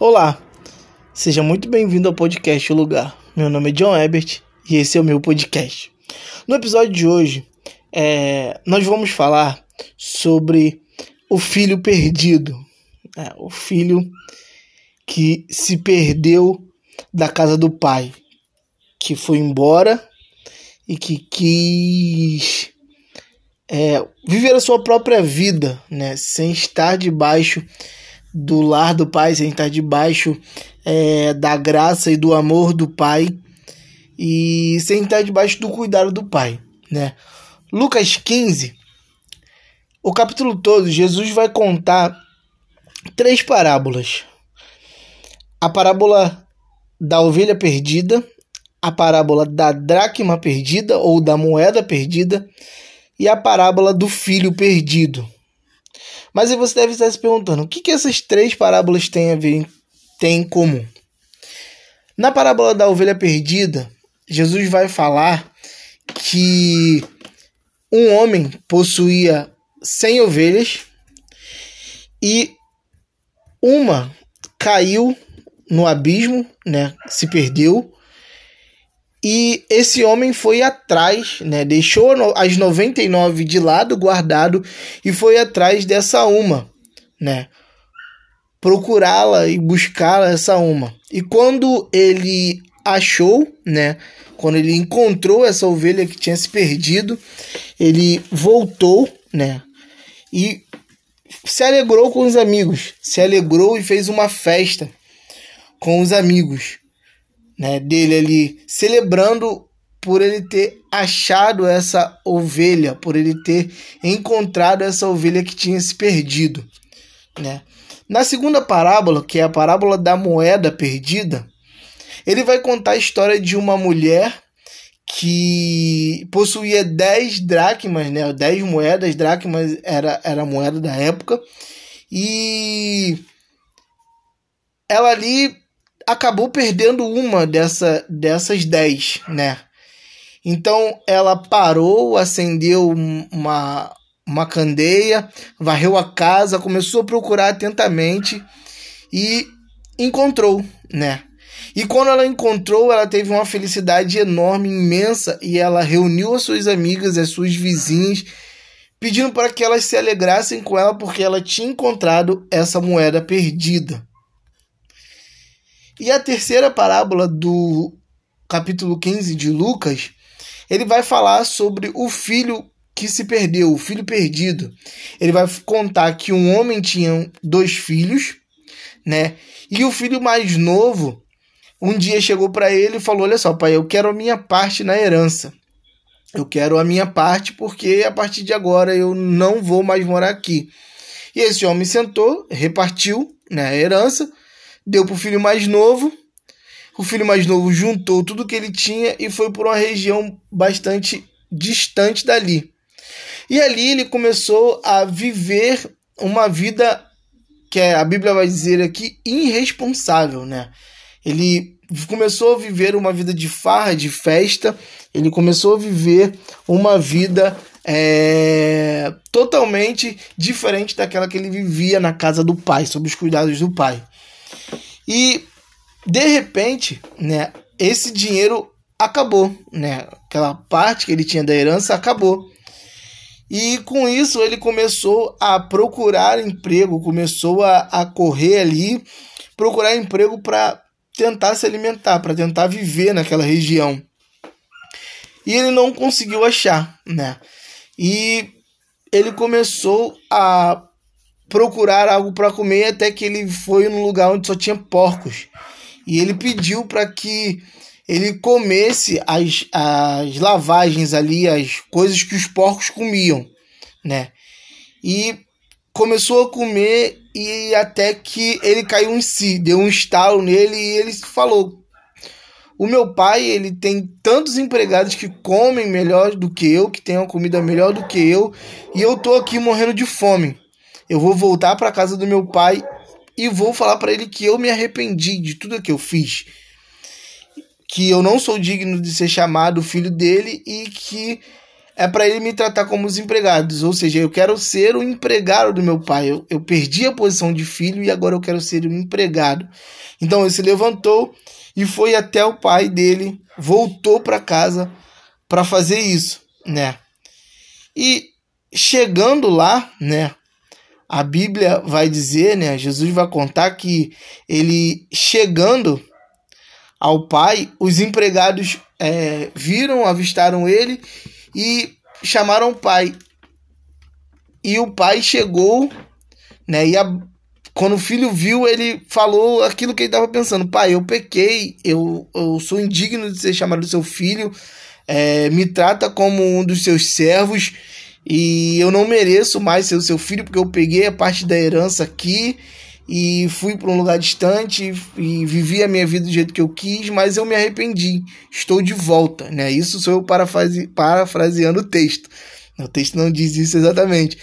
Olá, seja muito bem-vindo ao podcast O Lugar. Meu nome é John Ebert e esse é o meu podcast. No episódio de hoje, é, nós vamos falar sobre o filho perdido, é, o filho que se perdeu da casa do pai, que foi embora e que quis é, viver a sua própria vida, né, sem estar debaixo do lar do Pai, sem estar debaixo é, da graça e do amor do Pai e sem estar debaixo do cuidado do Pai, né? Lucas 15, o capítulo todo, Jesus vai contar três parábolas. A parábola da ovelha perdida, a parábola da dracma perdida ou da moeda perdida e a parábola do filho perdido. Mas você deve estar se perguntando: o que, que essas três parábolas têm a ver têm em comum? Na parábola da ovelha perdida, Jesus vai falar que um homem possuía 100 ovelhas e uma caiu no abismo, né, se perdeu e esse homem foi atrás, né? Deixou as 99 de lado, guardado, e foi atrás dessa uma, né? Procurá-la e buscá-la, essa uma. E quando ele achou, né? Quando ele encontrou essa ovelha que tinha se perdido, ele voltou, né? E se alegrou com os amigos, se alegrou e fez uma festa com os amigos né, dele ali celebrando por ele ter achado essa ovelha, por ele ter encontrado essa ovelha que tinha se perdido, né? Na segunda parábola, que é a parábola da moeda perdida, ele vai contar a história de uma mulher que possuía 10 dracmas, né? 10 moedas, dracmas era, era a moeda da época. E ela ali acabou perdendo uma dessa, dessas dez, né? Então ela parou, acendeu uma, uma candeia, varreu a casa, começou a procurar atentamente e encontrou, né? E quando ela encontrou, ela teve uma felicidade enorme, imensa, e ela reuniu as suas amigas, as suas vizinhas, pedindo para que elas se alegrassem com ela porque ela tinha encontrado essa moeda perdida. E a terceira parábola do capítulo 15 de Lucas, ele vai falar sobre o filho que se perdeu, o filho perdido. Ele vai contar que um homem tinha dois filhos, né? E o filho mais novo um dia chegou para ele e falou: Olha só, pai, eu quero a minha parte na herança. Eu quero a minha parte porque a partir de agora eu não vou mais morar aqui. E esse homem sentou, repartiu né, a herança deu para o filho mais novo. O filho mais novo juntou tudo que ele tinha e foi por uma região bastante distante dali. E ali ele começou a viver uma vida que é, a Bíblia vai dizer aqui irresponsável, né? Ele começou a viver uma vida de farra, de festa, ele começou a viver uma vida é, totalmente diferente daquela que ele vivia na casa do pai, sob os cuidados do pai. E de repente, né, esse dinheiro acabou, né? Aquela parte que ele tinha da herança acabou. E com isso ele começou a procurar emprego, começou a, a correr ali, procurar emprego para tentar se alimentar, para tentar viver naquela região. E ele não conseguiu achar, né? E ele começou a procurar algo para comer até que ele foi num lugar onde só tinha porcos. E ele pediu para que ele comesse as, as lavagens ali, as coisas que os porcos comiam, né? E começou a comer e até que ele caiu em si, deu um estalo nele e ele falou: "O meu pai, ele tem tantos empregados que comem melhor do que eu, que têm uma comida melhor do que eu, e eu tô aqui morrendo de fome eu vou voltar para casa do meu pai e vou falar para ele que eu me arrependi de tudo que eu fiz. Que eu não sou digno de ser chamado filho dele e que é para ele me tratar como os empregados, ou seja, eu quero ser o empregado do meu pai. Eu, eu perdi a posição de filho e agora eu quero ser o empregado. Então ele se levantou e foi até o pai dele, voltou para casa para fazer isso, né? E chegando lá, né? A Bíblia vai dizer, né? Jesus vai contar que ele chegando ao pai, os empregados é, viram, avistaram ele e chamaram o pai. E o pai chegou, né? E a, quando o filho viu, ele falou aquilo que ele estava pensando: Pai, eu pequei, eu, eu sou indigno de ser chamado seu filho, é, me trata como um dos seus servos e eu não mereço mais ser o seu filho porque eu peguei a parte da herança aqui e fui para um lugar distante e vivi a minha vida do jeito que eu quis, mas eu me arrependi. Estou de volta, né? Isso sou eu parafrase, parafraseando o texto. O texto não diz isso exatamente.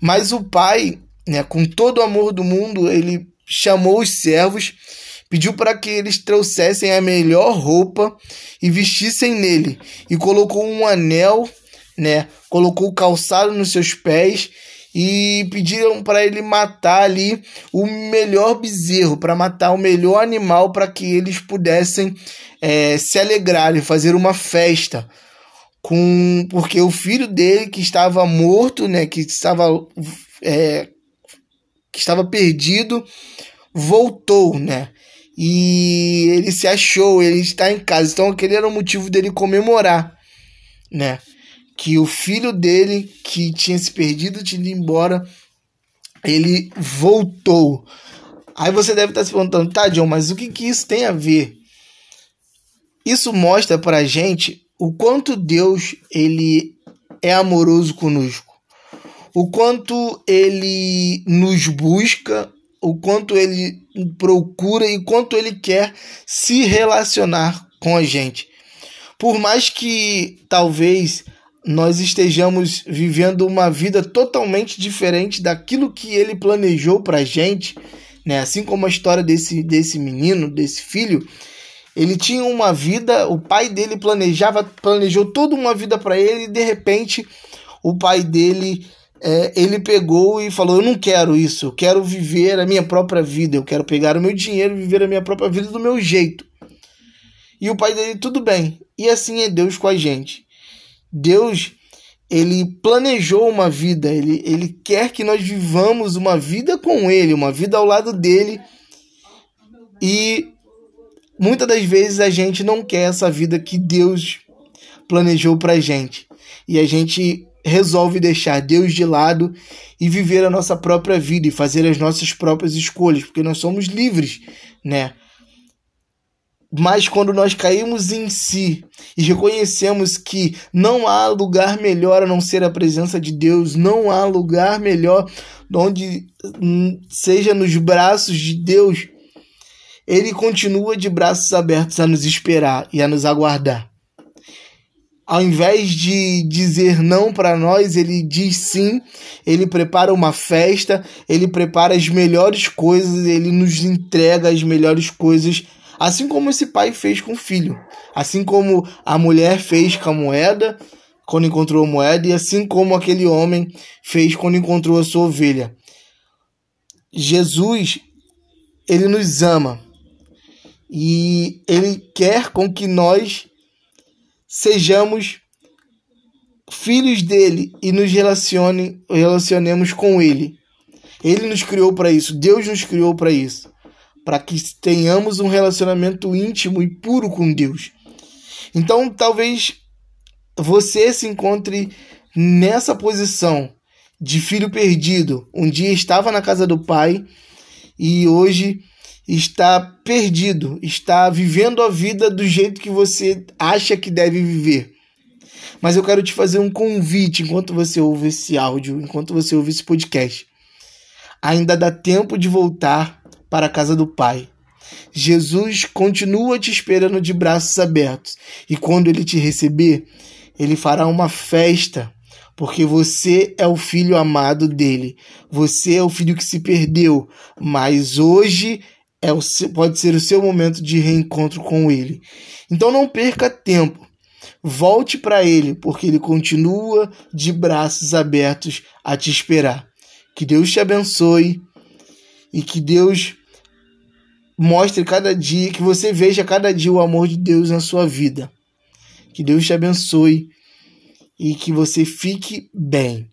Mas o pai, né, com todo o amor do mundo, ele chamou os servos, pediu para que eles trouxessem a melhor roupa e vestissem nele, e colocou um anel, né, colocou o calçado nos seus pés e pediram para ele matar ali o melhor bezerro, para matar o melhor animal, para que eles pudessem é, se alegrar e fazer uma festa. Com, porque o filho dele que estava morto, né, que estava é, que estava perdido, voltou, né? E ele se achou, ele está em casa. Então aquele era o motivo dele comemorar, né? Que o filho dele, que tinha se perdido, tinha ido embora, ele voltou. Aí você deve estar se perguntando, tá, John, mas o que, que isso tem a ver? Isso mostra pra gente o quanto Deus ele é amoroso conosco. O quanto ele nos busca, o quanto ele procura e quanto ele quer se relacionar com a gente. Por mais que talvez nós estejamos vivendo uma vida totalmente diferente daquilo que ele planejou para gente, né? Assim como a história desse, desse menino, desse filho, ele tinha uma vida, o pai dele planejava, planejou toda uma vida para ele e de repente o pai dele é, ele pegou e falou: Eu não quero isso, eu quero viver a minha própria vida, eu quero pegar o meu dinheiro e viver a minha própria vida do meu jeito. E o pai dele, tudo bem. E assim é Deus com a gente. Deus ele planejou uma vida, ele, ele quer que nós vivamos uma vida com ele, uma vida ao lado dele. E muitas das vezes a gente não quer essa vida que Deus planejou pra gente. E a gente resolve deixar Deus de lado e viver a nossa própria vida e fazer as nossas próprias escolhas, porque nós somos livres, né? Mas quando nós caímos em si e reconhecemos que não há lugar melhor a não ser a presença de Deus, não há lugar melhor onde hum, seja nos braços de Deus, ele continua de braços abertos a nos esperar e a nos aguardar. Ao invés de dizer não para nós, ele diz sim, ele prepara uma festa, ele prepara as melhores coisas, ele nos entrega as melhores coisas Assim como esse pai fez com o filho. Assim como a mulher fez com a moeda quando encontrou a moeda, e assim como aquele homem fez quando encontrou a sua ovelha. Jesus, ele nos ama e ele quer com que nós sejamos filhos dele e nos relacione, relacionemos com ele. Ele nos criou para isso, Deus nos criou para isso para que tenhamos um relacionamento íntimo e puro com Deus. Então, talvez você se encontre nessa posição de filho perdido. Um dia estava na casa do pai e hoje está perdido, está vivendo a vida do jeito que você acha que deve viver. Mas eu quero te fazer um convite enquanto você ouve esse áudio, enquanto você ouve esse podcast. Ainda dá tempo de voltar para a casa do Pai. Jesus continua te esperando de braços abertos e quando ele te receber, ele fará uma festa, porque você é o filho amado dele. Você é o filho que se perdeu, mas hoje é o, pode ser o seu momento de reencontro com ele. Então não perca tempo. Volte para Ele, porque Ele continua de braços abertos a te esperar. Que Deus te abençoe e que Deus mostre cada dia, que você veja cada dia o amor de Deus na sua vida. Que Deus te abençoe e que você fique bem.